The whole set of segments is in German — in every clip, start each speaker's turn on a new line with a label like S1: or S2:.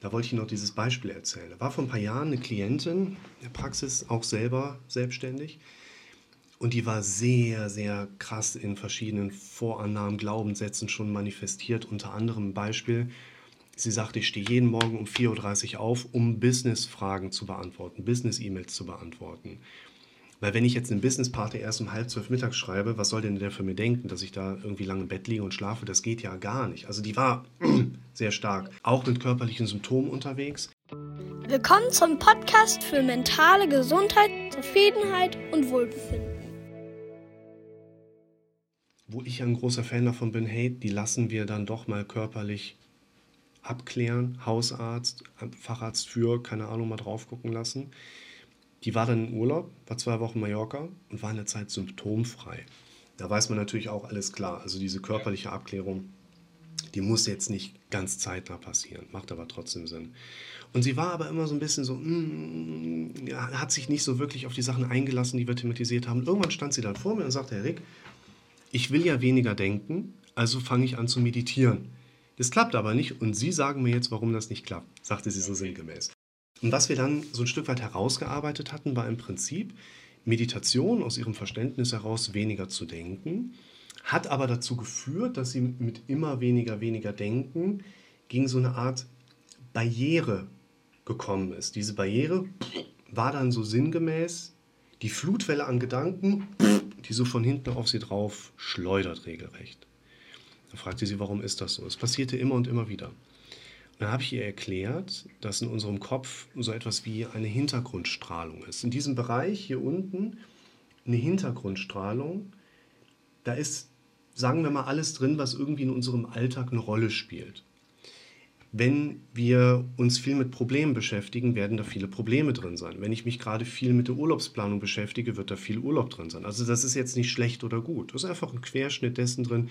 S1: Da wollte ich noch dieses Beispiel erzählen. Da war vor ein paar Jahren eine Klientin in der Praxis, auch selber selbstständig. Und die war sehr, sehr krass in verschiedenen Vorannahmen, Glaubenssätzen schon manifestiert. Unter anderem ein Beispiel, sie sagte, ich stehe jeden Morgen um 4.30 Uhr auf, um Business-Fragen zu beantworten, Business-E-Mails zu beantworten. Weil wenn ich jetzt einen Businesspartner erst um halb zwölf mittags schreibe, was soll denn der für mir denken, dass ich da irgendwie lange im Bett liege und schlafe? Das geht ja gar nicht. Also die war sehr stark, auch mit körperlichen Symptomen unterwegs.
S2: Willkommen zum Podcast für mentale Gesundheit, Zufriedenheit und Wohlbefinden.
S1: Wo ich ein großer Fan davon bin, hey, die lassen wir dann doch mal körperlich abklären, Hausarzt, Facharzt für, keine Ahnung, mal drauf gucken lassen. Die war dann im Urlaub, war zwei Wochen Mallorca und war in der Zeit symptomfrei. Da weiß man natürlich auch alles klar. Also diese körperliche Abklärung, die muss jetzt nicht ganz zeitnah passieren, macht aber trotzdem Sinn. Und sie war aber immer so ein bisschen so, mm, hat sich nicht so wirklich auf die Sachen eingelassen, die wir thematisiert haben. Irgendwann stand sie dann vor mir und sagte, Herr Rick, ich will ja weniger denken, also fange ich an zu meditieren. Das klappt aber nicht und Sie sagen mir jetzt, warum das nicht klappt, sagte sie so sinngemäß. Und was wir dann so ein Stück weit herausgearbeitet hatten, war im Prinzip Meditation aus ihrem Verständnis heraus weniger zu denken, hat aber dazu geführt, dass sie mit immer weniger, weniger Denken gegen so eine Art Barriere gekommen ist. Diese Barriere war dann so sinngemäß die Flutwelle an Gedanken, die so von hinten auf sie drauf schleudert regelrecht. Da fragte sie, warum ist das so? Es passierte immer und immer wieder. Dann habe ich ihr erklärt, dass in unserem Kopf so etwas wie eine Hintergrundstrahlung ist. In diesem Bereich hier unten eine Hintergrundstrahlung, da ist, sagen wir mal, alles drin, was irgendwie in unserem Alltag eine Rolle spielt. Wenn wir uns viel mit Problemen beschäftigen, werden da viele Probleme drin sein. Wenn ich mich gerade viel mit der Urlaubsplanung beschäftige, wird da viel Urlaub drin sein. Also das ist jetzt nicht schlecht oder gut. Das ist einfach ein Querschnitt dessen drin,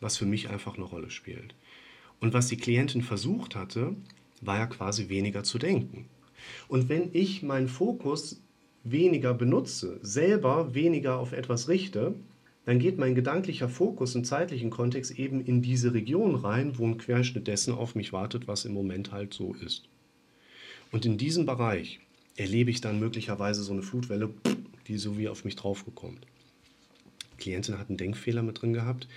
S1: was für mich einfach eine Rolle spielt. Und was die Klientin versucht hatte, war ja quasi weniger zu denken. Und wenn ich meinen Fokus weniger benutze, selber weniger auf etwas richte, dann geht mein gedanklicher Fokus im zeitlichen Kontext eben in diese Region rein, wo ein Querschnitt dessen auf mich wartet, was im Moment halt so ist. Und in diesem Bereich erlebe ich dann möglicherweise so eine Flutwelle, die so wie auf mich draufgekommt. Die Klientin hat einen Denkfehler mit drin gehabt.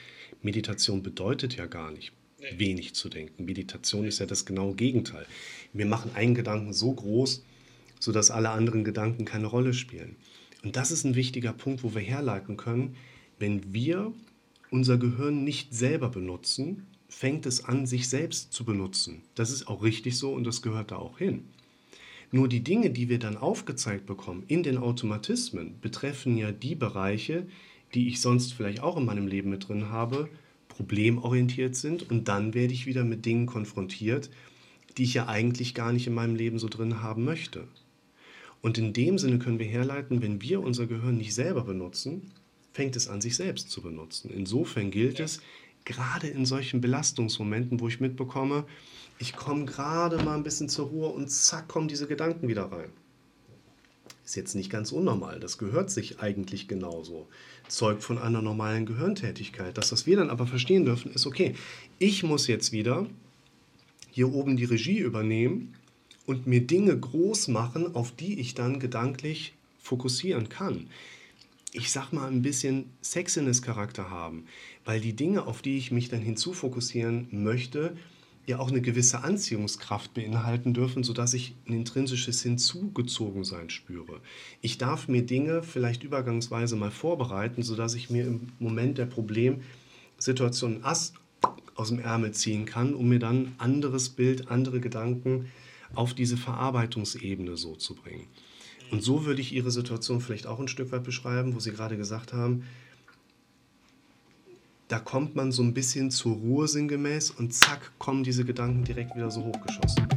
S1: Meditation bedeutet ja gar nicht wenig zu denken. Meditation ist ja das genaue Gegenteil. Wir machen einen Gedanken so groß, sodass alle anderen Gedanken keine Rolle spielen. Und das ist ein wichtiger Punkt, wo wir herleiten können, wenn wir unser Gehirn nicht selber benutzen, fängt es an, sich selbst zu benutzen. Das ist auch richtig so und das gehört da auch hin. Nur die Dinge, die wir dann aufgezeigt bekommen in den Automatismen, betreffen ja die Bereiche, die ich sonst vielleicht auch in meinem Leben mit drin habe, problemorientiert sind und dann werde ich wieder mit Dingen konfrontiert, die ich ja eigentlich gar nicht in meinem Leben so drin haben möchte. Und in dem Sinne können wir herleiten, wenn wir unser Gehirn nicht selber benutzen, fängt es an, sich selbst zu benutzen. Insofern gilt es, gerade in solchen Belastungsmomenten, wo ich mitbekomme, ich komme gerade mal ein bisschen zur Ruhe und zack, kommen diese Gedanken wieder rein. Ist jetzt nicht ganz unnormal, das gehört sich eigentlich genauso. Zeugt von einer normalen Gehirntätigkeit. Das, was wir dann aber verstehen dürfen, ist, okay, ich muss jetzt wieder hier oben die Regie übernehmen und mir Dinge groß machen, auf die ich dann gedanklich fokussieren kann. Ich sag mal ein bisschen Sexiness-Charakter haben, weil die Dinge, auf die ich mich dann hinzufokussieren möchte, ja auch eine gewisse Anziehungskraft beinhalten dürfen, sodass ich ein intrinsisches Hinzugezogensein spüre. Ich darf mir Dinge vielleicht übergangsweise mal vorbereiten, sodass ich mir im Moment der Problemsituation Ass aus dem Ärmel ziehen kann, um mir dann anderes Bild, andere Gedanken auf diese Verarbeitungsebene so zu bringen. Und so würde ich Ihre Situation vielleicht auch ein Stück weit beschreiben, wo Sie gerade gesagt haben, da kommt man so ein bisschen zur Ruhe sinngemäß und zack, kommen diese Gedanken direkt wieder so hochgeschossen.